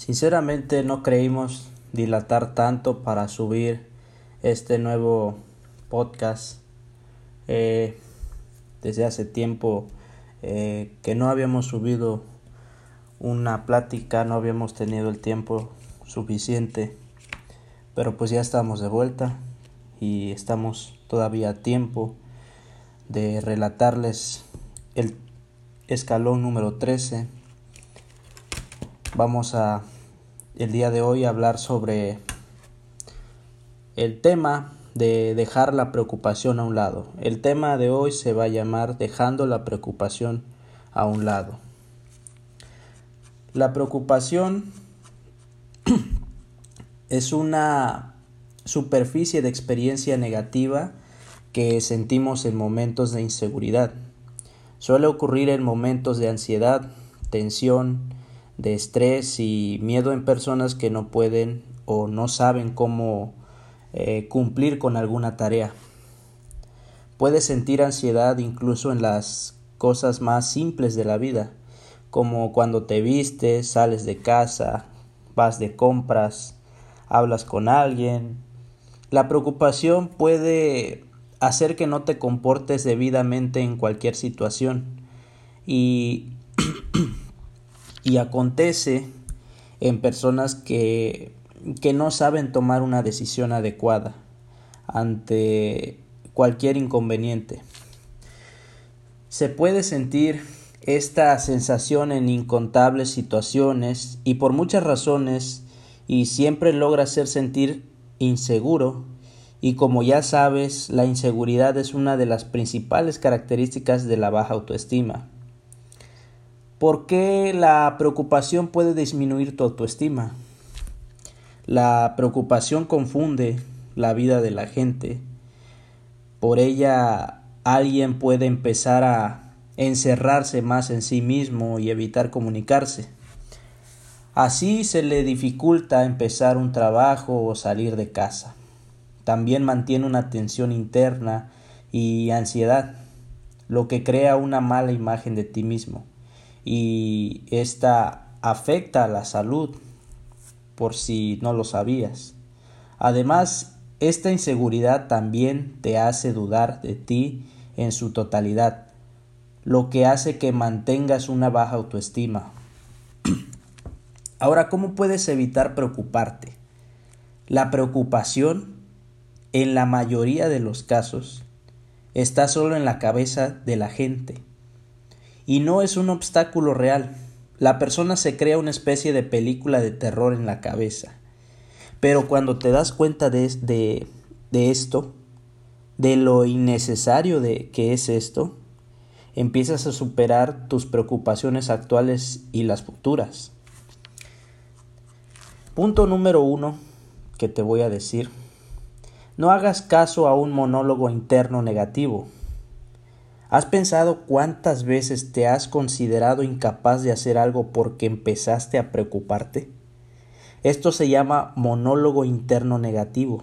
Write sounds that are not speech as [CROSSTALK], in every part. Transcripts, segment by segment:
Sinceramente no creímos dilatar tanto para subir este nuevo podcast. Eh, desde hace tiempo eh, que no habíamos subido una plática, no habíamos tenido el tiempo suficiente, pero pues ya estamos de vuelta y estamos todavía a tiempo de relatarles el escalón número 13 Vamos a el día de hoy a hablar sobre el tema de dejar la preocupación a un lado. El tema de hoy se va a llamar dejando la preocupación a un lado. La preocupación [CLEARS THROAT] es una superficie de experiencia negativa que sentimos en momentos de inseguridad. Suele ocurrir en momentos de ansiedad, tensión, de estrés y miedo en personas que no pueden o no saben cómo eh, cumplir con alguna tarea. Puedes sentir ansiedad incluso en las cosas más simples de la vida, como cuando te vistes, sales de casa, vas de compras, hablas con alguien. La preocupación puede hacer que no te comportes debidamente en cualquier situación y y acontece en personas que, que no saben tomar una decisión adecuada ante cualquier inconveniente. Se puede sentir esta sensación en incontables situaciones y por muchas razones y siempre logra hacer sentir inseguro y como ya sabes la inseguridad es una de las principales características de la baja autoestima. ¿Por qué la preocupación puede disminuir tu autoestima? La preocupación confunde la vida de la gente. Por ella alguien puede empezar a encerrarse más en sí mismo y evitar comunicarse. Así se le dificulta empezar un trabajo o salir de casa. También mantiene una tensión interna y ansiedad, lo que crea una mala imagen de ti mismo y esta afecta a la salud por si no lo sabías. Además, esta inseguridad también te hace dudar de ti en su totalidad, lo que hace que mantengas una baja autoestima. [CLEARS THROAT] Ahora, ¿cómo puedes evitar preocuparte? La preocupación, en la mayoría de los casos, está solo en la cabeza de la gente y no es un obstáculo real. La persona se crea una especie de película de terror en la cabeza. Pero cuando te das cuenta de, de, esto, de lo innecesario de que es esto, empiezas a superar tus preocupaciones actuales y las futuras. Punto número uno que te voy a decir. No hagas caso a un monólogo interno negativo. ¿Has pensado cuántas veces te has considerado incapaz de hacer algo porque empezaste a preocuparte? Esto se llama monólogo interno negativo,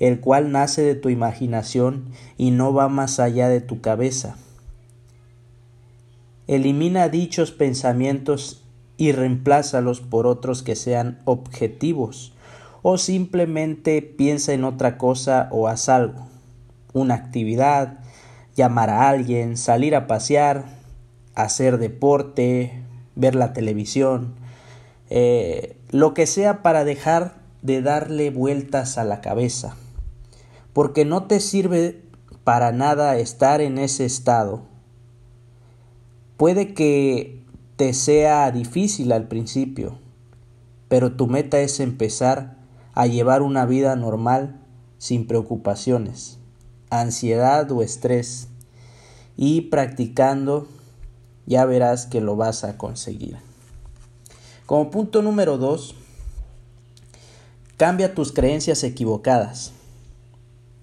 el cual nace de tu imaginación y no va más allá de tu cabeza. Elimina dichos pensamientos y reemplázalos por otros que sean objetivos o simplemente piensa en otra cosa o haz algo, una actividad, llamar a alguien, salir a pasear, hacer deporte, ver la televisión, eh, lo que sea para dejar de darle vueltas a la cabeza, porque no te sirve para nada estar en ese estado. Puede que te sea difícil al principio, pero tu meta es empezar a llevar una vida normal sin preocupaciones ansiedad o estrés y practicando ya verás que lo vas a conseguir. Como punto número dos, cambia tus creencias equivocadas.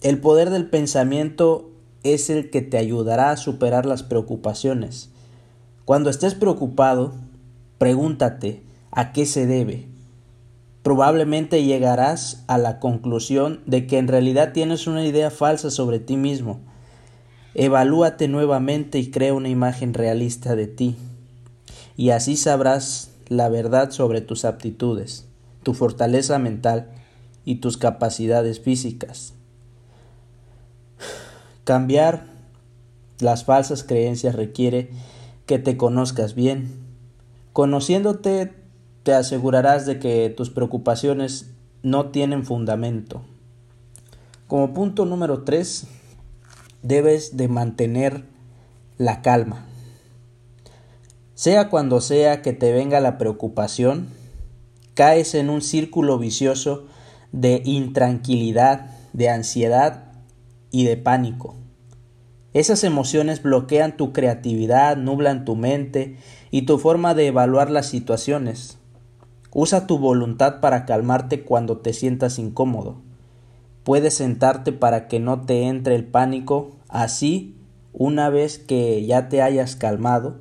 El poder del pensamiento es el que te ayudará a superar las preocupaciones. Cuando estés preocupado, pregúntate a qué se debe probablemente llegarás a la conclusión de que en realidad tienes una idea falsa sobre ti mismo. Evalúate nuevamente y crea una imagen realista de ti. Y así sabrás la verdad sobre tus aptitudes, tu fortaleza mental y tus capacidades físicas. Cambiar las falsas creencias requiere que te conozcas bien. Conociéndote te asegurarás de que tus preocupaciones no tienen fundamento. Como punto número 3, debes de mantener la calma. Sea cuando sea que te venga la preocupación, caes en un círculo vicioso de intranquilidad, de ansiedad y de pánico. Esas emociones bloquean tu creatividad, nublan tu mente y tu forma de evaluar las situaciones. Usa tu voluntad para calmarte cuando te sientas incómodo. Puedes sentarte para que no te entre el pánico, así, una vez que ya te hayas calmado,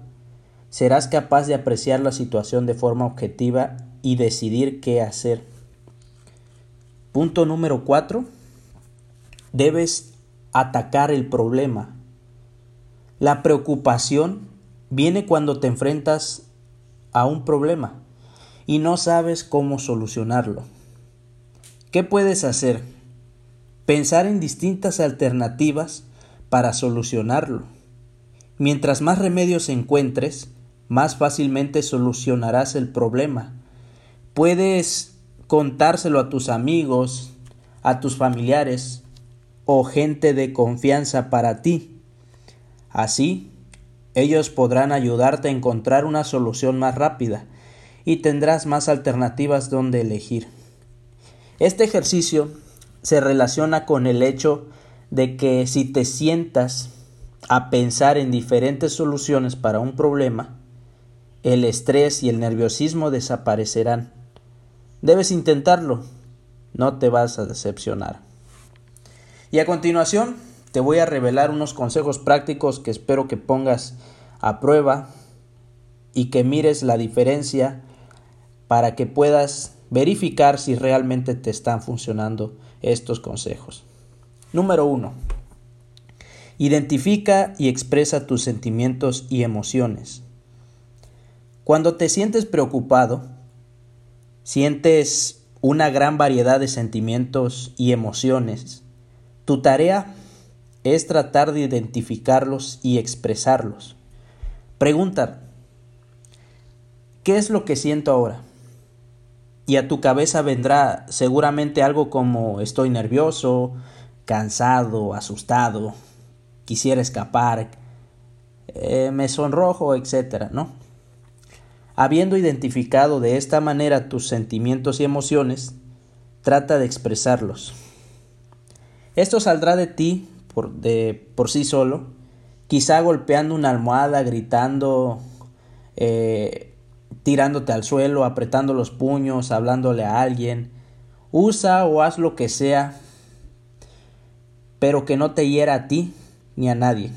serás capaz de apreciar la situación de forma objetiva y decidir qué hacer. Punto número 4. Debes atacar el problema. La preocupación viene cuando te enfrentas a un problema y no sabes cómo solucionarlo. ¿Qué puedes hacer? Pensar en distintas alternativas para solucionarlo. Mientras más remedios encuentres, más fácilmente solucionarás el problema. Puedes contárselo a tus amigos, a tus familiares o gente de confianza para ti. Así, ellos podrán ayudarte a encontrar una solución más rápida y tendrás más alternativas donde elegir. Este ejercicio se relaciona con el hecho de que si te sientas a pensar en diferentes soluciones para un problema, el estrés y el nerviosismo desaparecerán. Debes intentarlo, no te vas a decepcionar. Y a continuación, te voy a revelar unos consejos prácticos que espero que pongas a prueba y que mires la diferencia para que puedas verificar si realmente te están funcionando estos consejos. Número 1. Identifica y expresa tus sentimientos y emociones. Cuando te sientes preocupado, sientes una gran variedad de sentimientos y emociones. Tu tarea es tratar de identificarlos y expresarlos. Pregunta, ¿qué es lo que siento ahora? Y a tu cabeza vendrá seguramente algo como estoy nervioso, cansado, asustado, quisiera escapar, eh, me sonrojo, etc. ¿no? Habiendo identificado de esta manera tus sentimientos y emociones, trata de expresarlos. Esto saldrá de ti por, de, por sí solo, quizá golpeando una almohada, gritando, eh, tirándote al suelo, apretando los puños, hablándole a alguien. Usa o haz lo que sea, pero que no te hiera a ti ni a nadie.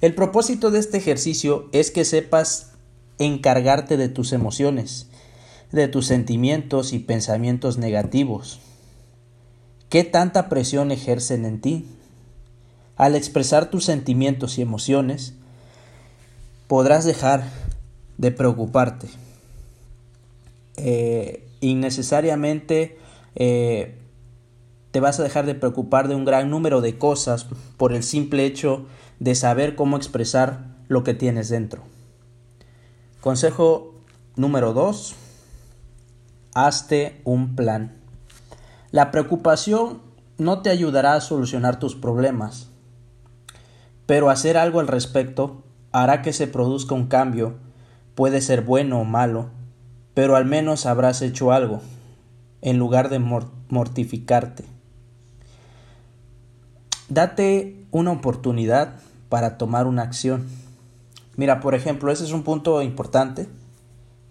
El propósito de este ejercicio es que sepas encargarte de tus emociones, de tus sentimientos y pensamientos negativos. ¿Qué tanta presión ejercen en ti? Al expresar tus sentimientos y emociones, podrás dejar de preocuparte. Eh, innecesariamente eh, te vas a dejar de preocupar de un gran número de cosas por el simple hecho de saber cómo expresar lo que tienes dentro. Consejo número 2. Hazte un plan. La preocupación no te ayudará a solucionar tus problemas, pero hacer algo al respecto hará que se produzca un cambio, puede ser bueno o malo, pero al menos habrás hecho algo, en lugar de mortificarte. Date una oportunidad para tomar una acción. Mira, por ejemplo, ese es un punto importante,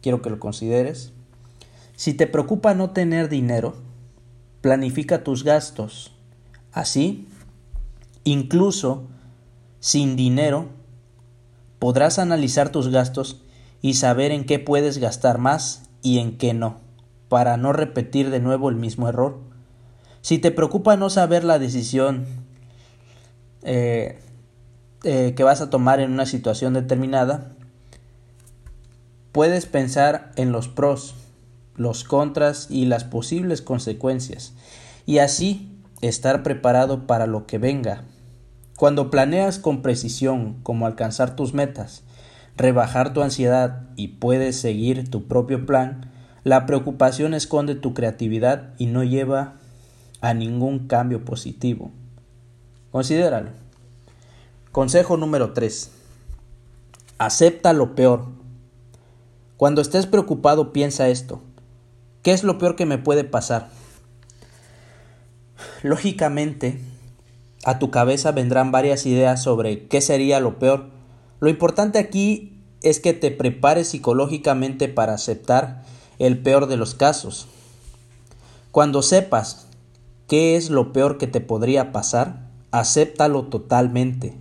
quiero que lo consideres. Si te preocupa no tener dinero, planifica tus gastos. Así, incluso sin dinero, podrás analizar tus gastos y saber en qué puedes gastar más y en qué no, para no repetir de nuevo el mismo error. Si te preocupa no saber la decisión eh, eh, que vas a tomar en una situación determinada, puedes pensar en los pros, los contras y las posibles consecuencias, y así estar preparado para lo que venga. Cuando planeas con precisión cómo alcanzar tus metas, rebajar tu ansiedad y puedes seguir tu propio plan, la preocupación esconde tu creatividad y no lleva a ningún cambio positivo. Considéralo. Consejo número 3. Acepta lo peor. Cuando estés preocupado piensa esto. ¿Qué es lo peor que me puede pasar? Lógicamente, a tu cabeza vendrán varias ideas sobre qué sería lo peor. Lo importante aquí es que te prepares psicológicamente para aceptar el peor de los casos. Cuando sepas qué es lo peor que te podría pasar, acéptalo totalmente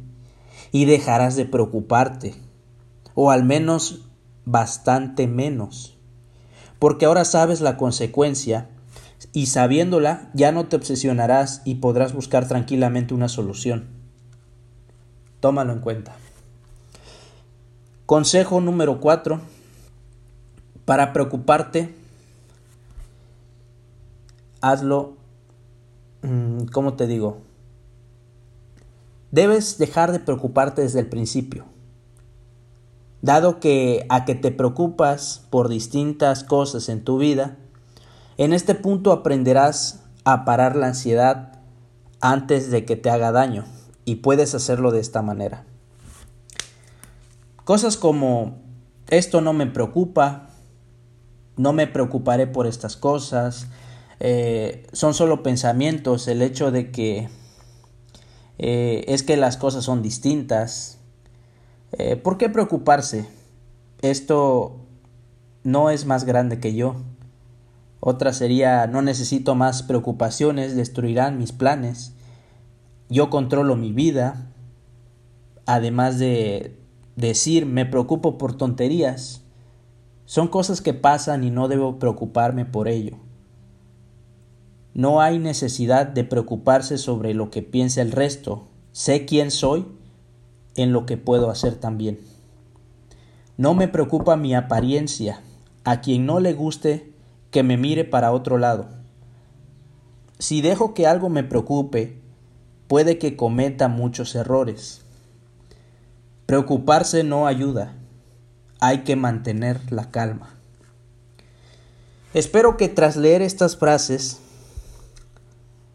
y dejarás de preocuparte, o al menos bastante menos porque ahora sabes la consecuencia y sabiéndola ya no te obsesionarás y podrás buscar tranquilamente una solución. Tómalo en cuenta. Consejo número 4. Para preocuparte, hazlo, mm, ¿cómo te digo? Debes dejar de preocuparte desde el principio. Dado que a que te preocupas por distintas cosas en tu vida, en este punto aprenderás a parar la ansiedad antes de que te haga daño y puedes hacerlo de esta manera. Cosas como esto no me preocupa, no me preocuparé por estas cosas, eh, son solo pensamientos, el hecho de que eh, es que las cosas son distintas, eh, ¿Por qué preocuparse? Esto no es más grande que yo. Otra sería no necesito más preocupaciones, destruirán mis planes. Yo controlo mi vida. Además de decir me preocupo por tonterías. Son cosas que pasan y no debo preocuparme por ello. No hay necesidad de preocuparse sobre lo que piensa el resto. Sé quién soy en lo que puedo hacer también. No me preocupa mi apariencia, a quien no le guste que me mire para otro lado. Si dejo que algo me preocupe, puede que cometa muchos errores. Preocuparse no ayuda, hay que mantener la calma. Espero que tras leer estas frases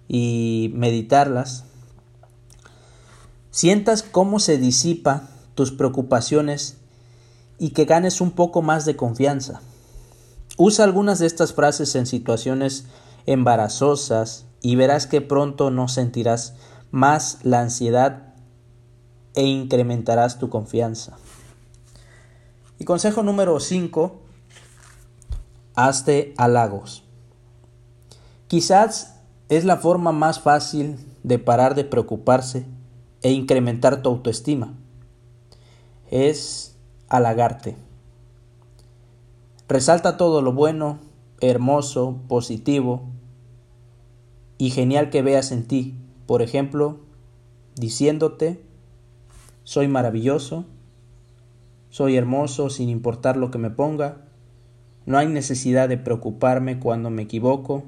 y meditarlas, sientas cómo se disipa tus preocupaciones y que ganes un poco más de confianza. Usa algunas de estas frases en situaciones embarazosas y verás que pronto no sentirás más la ansiedad e incrementarás tu confianza. Y consejo número 5, hazte halagos. Quizás es la forma más fácil de parar de preocuparse e incrementar tu autoestima. Es halagarte. Resalta todo lo bueno, hermoso, positivo y genial que veas en ti. Por ejemplo, diciéndote, soy maravilloso, soy hermoso sin importar lo que me ponga, no hay necesidad de preocuparme cuando me equivoco,